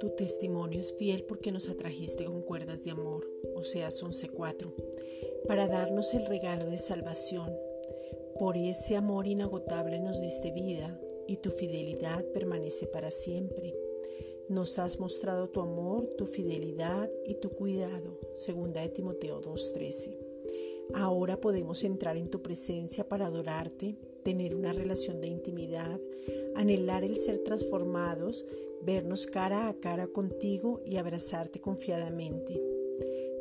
Tu testimonio es fiel porque nos atrajiste con cuerdas de amor, Oseas 11:4, para darnos el regalo de salvación. Por ese amor inagotable nos diste vida y tu fidelidad permanece para siempre. Nos has mostrado tu amor, tu fidelidad y tu cuidado. Segunda Timoteo 2:13. Ahora podemos entrar en tu presencia para adorarte, tener una relación de intimidad, anhelar el ser transformados, vernos cara a cara contigo y abrazarte confiadamente.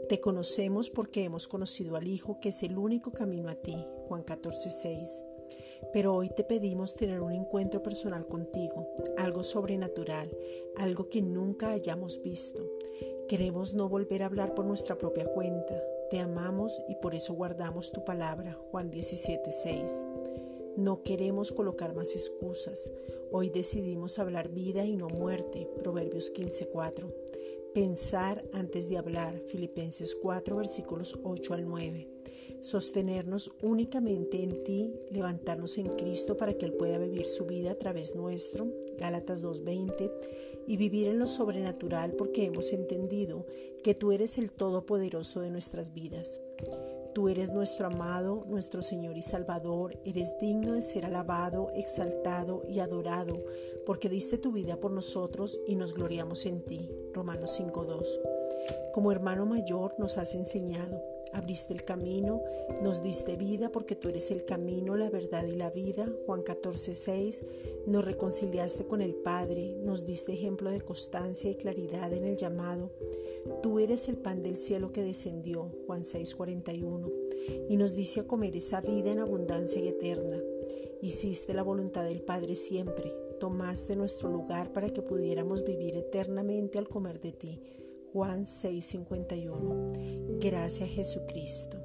Te conocemos porque hemos conocido al Hijo que es el único camino a ti. Juan 14:6. Pero hoy te pedimos tener un encuentro personal contigo, algo sobrenatural, algo que nunca hayamos visto. Queremos no volver a hablar por nuestra propia cuenta. Te amamos y por eso guardamos tu palabra. Juan 17:6. No queremos colocar más excusas. Hoy decidimos hablar vida y no muerte. Proverbios 15:4. Pensar antes de hablar. Filipenses 4 versículos 8 al 9 sostenernos únicamente en ti, levantarnos en Cristo para que Él pueda vivir su vida a través nuestro, Gálatas 2.20, y vivir en lo sobrenatural porque hemos entendido que tú eres el Todopoderoso de nuestras vidas. Tú eres nuestro amado, nuestro Señor y Salvador, eres digno de ser alabado, exaltado y adorado, porque diste tu vida por nosotros y nos gloriamos en ti. Romanos 5.2. Como hermano mayor nos has enseñado, abriste el camino, nos diste vida porque tú eres el camino, la verdad y la vida. Juan 14, 6. Nos reconciliaste con el Padre, nos diste ejemplo de constancia y claridad en el llamado. Tú eres el pan del cielo que descendió. Juan 6, 41. Y nos dice a comer esa vida en abundancia y eterna. Hiciste la voluntad del Padre siempre. Tomaste nuestro lugar para que pudiéramos vivir eternamente al comer de ti. Juan 6:51. Gracias Jesucristo.